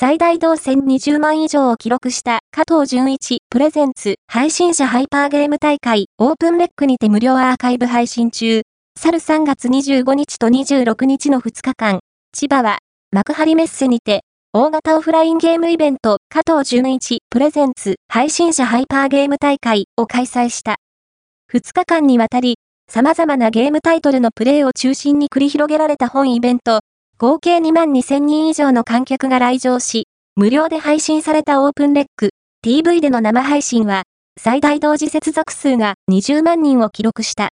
最大動線20万以上を記録した加藤純一プレゼンツ配信者ハイパーゲーム大会オープンレックにて無料アーカイブ配信中。去る3月25日と26日の2日間、千葉は幕張メッセにて大型オフラインゲームイベント加藤純一プレゼンツ配信者ハイパーゲーム大会を開催した。2日間にわたり、様々なゲームタイトルのプレイを中心に繰り広げられた本イベント、合計2万2000人以上の観客が来場し、無料で配信されたオープンレック、TV での生配信は、最大同時接続数が20万人を記録した。